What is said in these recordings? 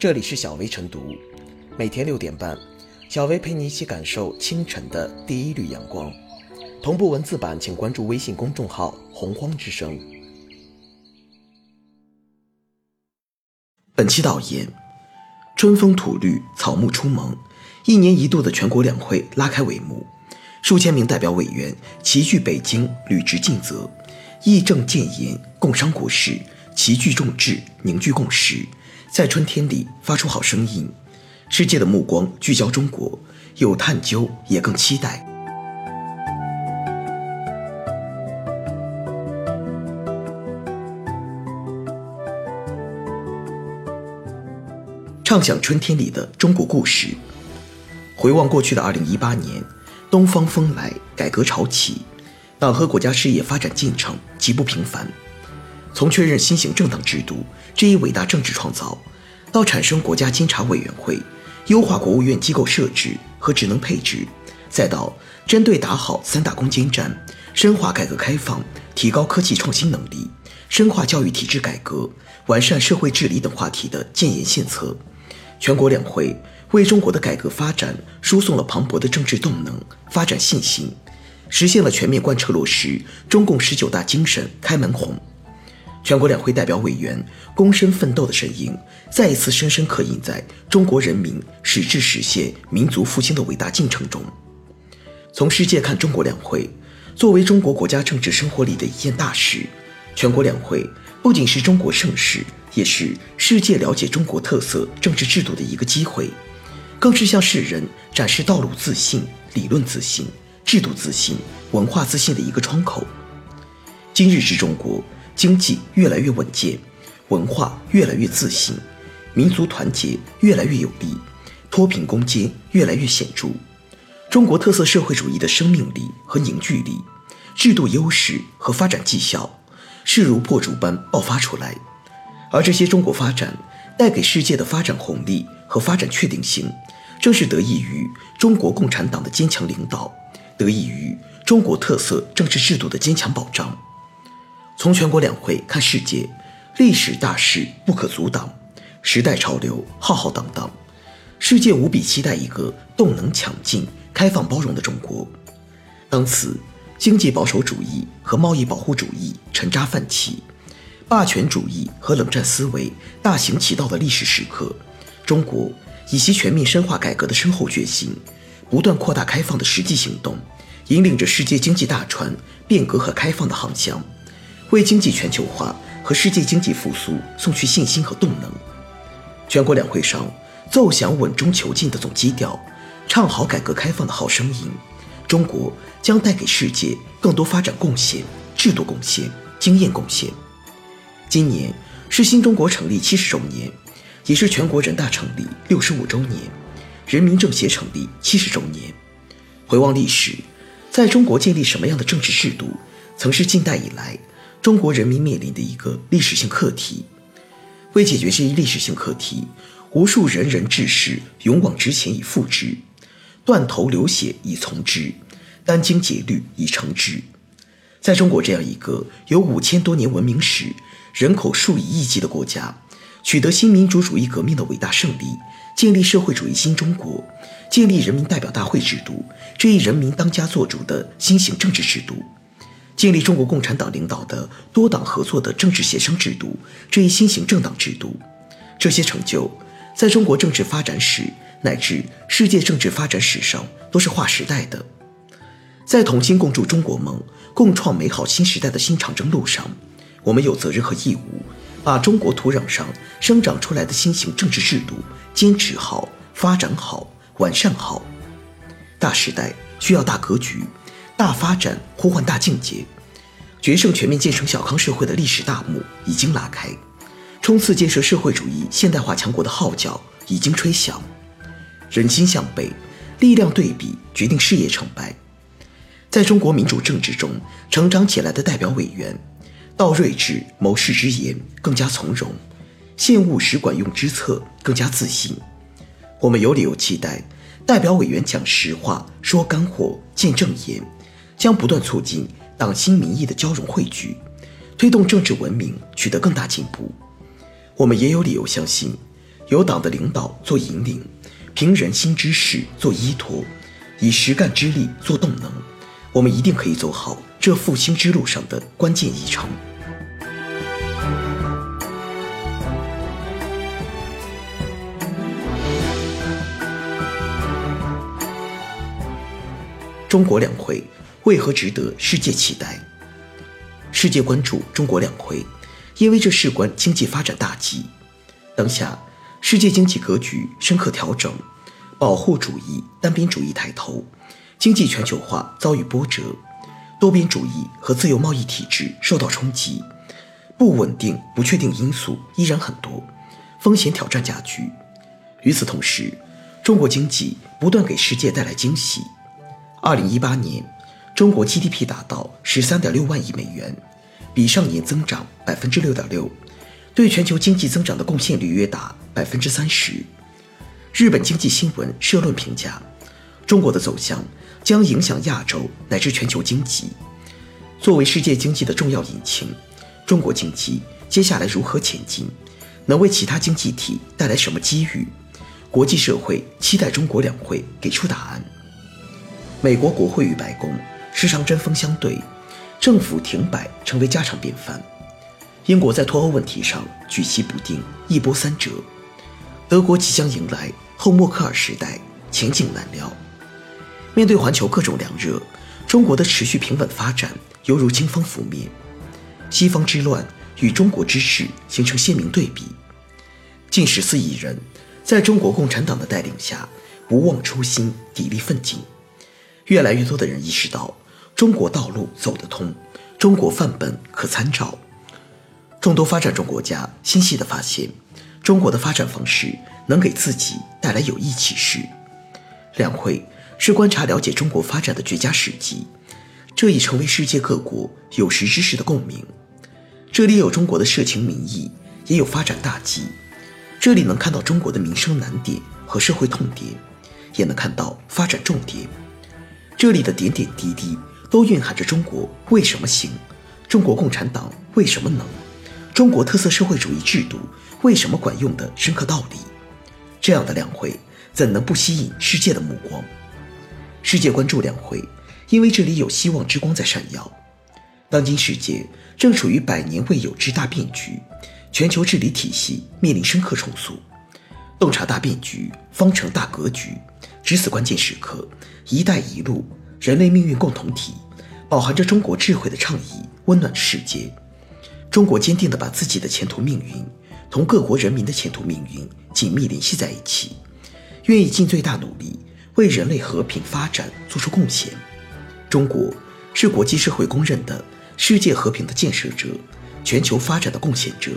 这里是小薇晨读，每天六点半，小薇陪你一起感受清晨的第一缕阳光。同步文字版，请关注微信公众号“洪荒之声”。本期导言：春风吐绿，草木初萌，一年一度的全国两会拉开帷幕，数千名代表委员齐聚北京，履职尽责，议政建言，共商国事，齐聚众志，凝聚共识。在春天里发出好声音，世界的目光聚焦中国，有探究，也更期待。畅想春天里的中国故事，回望过去的二零一八年，东方风来，改革潮起，党和国家事业发展进程极不平凡。从确认新型政党制度这一伟大政治创造，到产生国家监察委员会，优化国务院机构设置和职能配置，再到针对打好三大攻坚战，深化改革开放，提高科技创新能力，深化教育体制改革，完善社会治理等话题的建言献策，全国两会为中国的改革发展输送了磅礴的政治动能、发展信心，实现了全面贯彻落实中共十九大精神开门红。全国两会代表委员躬身奋斗的身影，再一次深深刻印在中国人民矢志实现民族复兴的伟大进程中。从世界看中国两会，作为中国国家政治生活里的一件大事，全国两会不仅是中国盛世，也是世界了解中国特色政治制度的一个机会，更是向世人展示道路自信、理论自信、制度自信、文化自信的一个窗口。今日之中国。经济越来越稳健，文化越来越自信，民族团结越来越有力，脱贫攻坚越来越显著。中国特色社会主义的生命力和凝聚力，制度优势和发展绩效，势如破竹般爆发出来。而这些中国发展带给世界的发展红利和发展确定性，正是得益于中国共产党的坚强领导，得益于中国特色政治制度的坚强保障。从全国两会看世界，历史大势不可阻挡，时代潮流浩浩荡荡，世界无比期待一个动能强劲、开放包容的中国。当此经济保守主义和贸易保护主义沉渣泛起，霸权主义和冷战思维大行其道的历史时刻，中国以其全面深化改革的深厚决心，不断扩大开放的实际行动，引领着世界经济大船变革和开放的航向。为经济全球化和世界经济复苏送去信心和动能。全国两会上奏响稳中求进的总基调，唱好改革开放的好声音。中国将带给世界更多发展贡献、制度贡献、经验贡献。今年是新中国成立七十周年，也是全国人大成立六十五周年，人民政协成立七十周年。回望历史，在中国建立什么样的政治制度，曾是近代以来。中国人民面临的一个历史性课题，为解决这一历史性课题，无数仁人志士勇往直前以赴之，断头流血以从之，殚精竭虑以成之。在中国这样一个有五千多年文明史、人口数以亿计的国家，取得新民主主义革命的伟大胜利，建立社会主义新中国，建立人民代表大会制度这一人民当家作主的新型政治制度。建立中国共产党领导的多党合作的政治协商制度这一新型政党制度，这些成就在中国政治发展史乃至世界政治发展史上都是划时代的。在同心共筑中国梦、共创美好新时代的新长征路上，我们有责任和义务，把中国土壤上生长出来的新型政治制度坚持好、发展好、完善好。大时代需要大格局。大发展呼唤大境界，决胜全面建成小康社会的历史大幕已经拉开，冲刺建设社会主义现代化强国的号角已经吹响。人心向背，力量对比决定事业成败。在中国民主政治中成长起来的代表委员，道睿智谋事之言更加从容，现务实管用之策更加自信。我们有理由期待代表委员讲实话、说干货、见正言。将不断促进党心民意的交融汇聚，推动政治文明取得更大进步。我们也有理由相信，有党的领导做引领，凭人心之势做依托，以实干之力做动能，我们一定可以走好这复兴之路上的关键一程。中国两会为何值得世界期待？世界关注中国两会，因为这事关经济发展大计。当下，世界经济格局深刻调整，保护主义、单边主义抬头，经济全球化遭遇波折，多边主义和自由贸易体制受到冲击，不稳定、不确定因素依然很多，风险挑战加剧。与此同时，中国经济不断给世界带来惊喜。二零一八年，中国 GDP 达到十三点六万亿美元，比上年增长百分之六点六，对全球经济增长的贡献率约达百分之三十。日本经济新闻社论评价，中国的走向将影响亚洲乃至全球经济。作为世界经济的重要引擎，中国经济接下来如何前进，能为其他经济体带来什么机遇？国际社会期待中国两会给出答案。美国国会与白宫时常针锋相对，政府停摆成为家常便饭。英国在脱欧问题上举棋不定，一波三折。德国即将迎来后默克尔时代，前景难料。面对环球各种凉热，中国的持续平稳发展犹如清风拂面。西方之乱与中国之势形成鲜明对比。近十四亿人在中国共产党的带领下，不忘初心，砥砺奋进。越来越多的人意识到，中国道路走得通，中国范本可参照。众多发展中国家欣喜地发现，中国的发展方式能给自己带来有益启示。两会是观察了解中国发展的绝佳时机，这已成为世界各国有识之士的共鸣。这里有中国的社情民意，也有发展大计。这里能看到中国的民生难点和社会痛点，也能看到发展重点。这里的点点滴滴都蕴含着中国为什么行，中国共产党为什么能，中国特色社会主义制度为什么管用的深刻道理。这样的两会怎能不吸引世界的目光？世界关注两会，因为这里有希望之光在闪耀。当今世界正处于百年未有之大变局，全球治理体系面临深刻重塑。洞察大变局，方成大格局。值此关键时刻，“一带一路”人类命运共同体，饱含着中国智慧的倡议，温暖世界。中国坚定地把自己的前途命运同各国人民的前途命运紧密联系在一起，愿意尽最大努力为人类和平发展做出贡献。中国是国际社会公认的世界和平的建设者，全球发展的贡献者，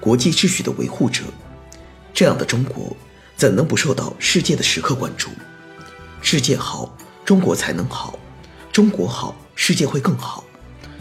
国际秩序的维护者。这样的中国。怎能不受到世界的时刻关注？世界好，中国才能好；中国好，世界会更好。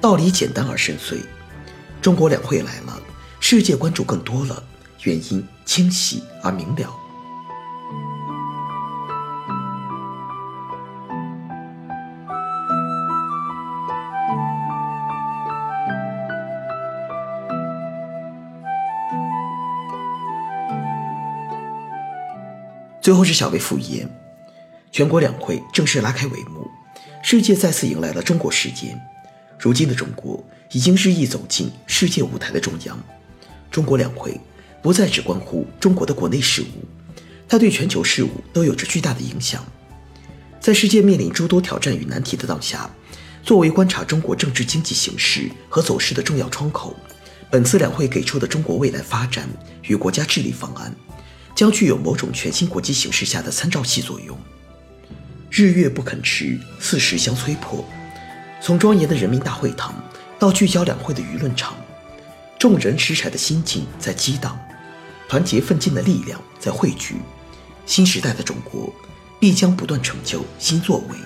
道理简单而深邃。中国两会来了，世界关注更多了，原因清晰而明了。最后是小薇复言，全国两会正式拉开帷幕，世界再次迎来了中国时间。如今的中国已经日益走进世界舞台的中央，中国两会不再只关乎中国的国内事务，它对全球事务都有着巨大的影响。在世界面临诸多挑战与难题的当下，作为观察中国政治经济形势和走势的重要窗口，本次两会给出的中国未来发展与国家治理方案。将具有某种全新国际形势下的参照系作用。日月不肯迟，四时相催迫。从庄严的人民大会堂到聚焦两会的舆论场，众人拾柴的心境在激荡，团结奋进的力量在汇聚。新时代的中国必将不断成就新作为。